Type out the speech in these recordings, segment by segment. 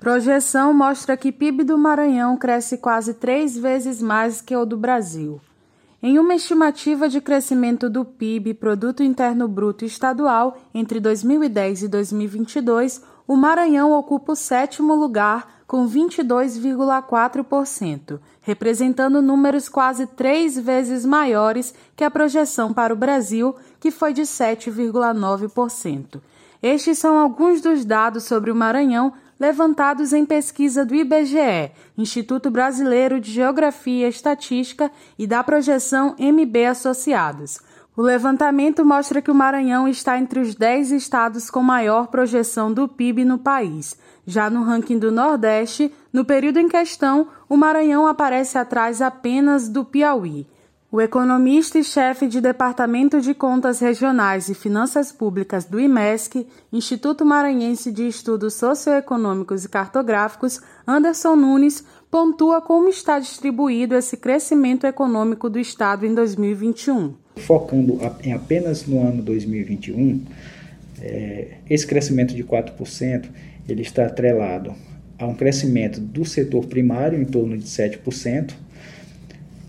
Projeção mostra que PIB do Maranhão cresce quase três vezes mais que o do Brasil. Em uma estimativa de crescimento do PIB, Produto Interno Bruto Estadual, entre 2010 e 2022, o Maranhão ocupa o sétimo lugar, com 22,4%, representando números quase três vezes maiores que a projeção para o Brasil, que foi de 7,9%. Estes são alguns dos dados sobre o Maranhão levantados em pesquisa do IBGE, Instituto Brasileiro de Geografia e Estatística, e da projeção MB Associados. O levantamento mostra que o Maranhão está entre os 10 estados com maior projeção do PIB no país. Já no ranking do Nordeste, no período em questão, o Maranhão aparece atrás apenas do Piauí. O economista e chefe de Departamento de Contas Regionais e Finanças Públicas do IMESC, Instituto Maranhense de Estudos Socioeconômicos e Cartográficos, Anderson Nunes, pontua como está distribuído esse crescimento econômico do Estado em 2021. Focando em apenas no ano 2021, é, esse crescimento de 4% ele está atrelado a um crescimento do setor primário em torno de 7%,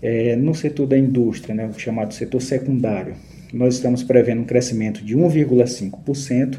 é, no setor da indústria, né, o chamado setor secundário, nós estamos prevendo um crescimento de 1,5%,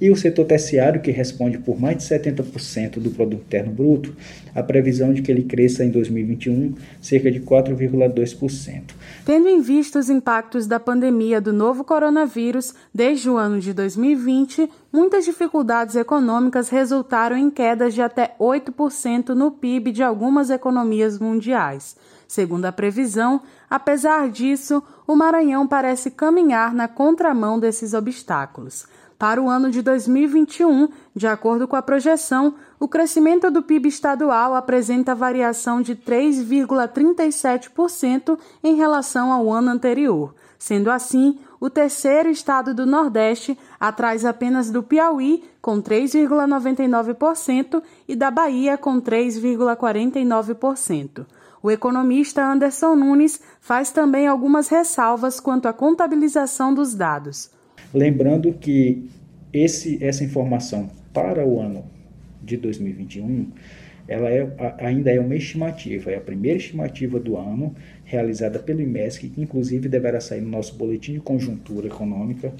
e o setor terciário, que responde por mais de 70% do produto interno bruto, a previsão de que ele cresça em 2021 cerca de 4,2%. Tendo em vista os impactos da pandemia do novo coronavírus desde o ano de 2020, muitas dificuldades econômicas resultaram em quedas de até 8% no PIB de algumas economias mundiais. Segundo a previsão, apesar disso, o Maranhão parece caminhar na contramão desses obstáculos. Para o ano de 2021, de acordo com a projeção, o crescimento do PIB estadual apresenta variação de 3,37% em relação ao ano anterior. Sendo assim, o terceiro estado do Nordeste, atrás apenas do Piauí, com 3,99%, e da Bahia, com 3,49%. O economista Anderson Nunes faz também algumas ressalvas quanto à contabilização dos dados. Lembrando que esse, essa informação para o ano de 2021 ela é, ainda é uma estimativa, é a primeira estimativa do ano realizada pelo IMESC, que inclusive deverá sair no nosso boletim de conjuntura econômica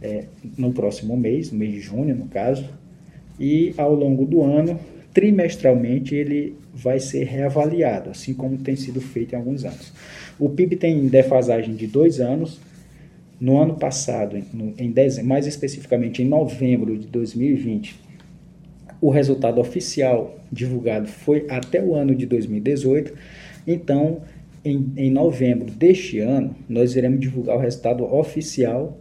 é, no próximo mês, no mês de junho, no caso, e ao longo do ano trimestralmente ele vai ser reavaliado, assim como tem sido feito em alguns anos. O PIB tem defasagem de dois anos. No ano passado, em dezembro, mais especificamente em novembro de 2020, o resultado oficial divulgado foi até o ano de 2018. Então, em, em novembro deste ano, nós iremos divulgar o resultado oficial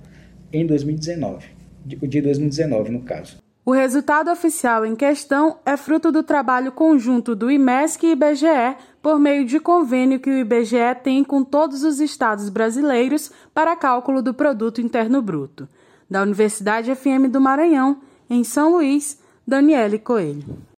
em 2019, de, de 2019 no caso. O resultado oficial em questão é fruto do trabalho conjunto do IMESC e IBGE por meio de convênio que o IBGE tem com todos os estados brasileiros para cálculo do Produto Interno Bruto. Da Universidade FM do Maranhão, em São Luís, Daniele Coelho.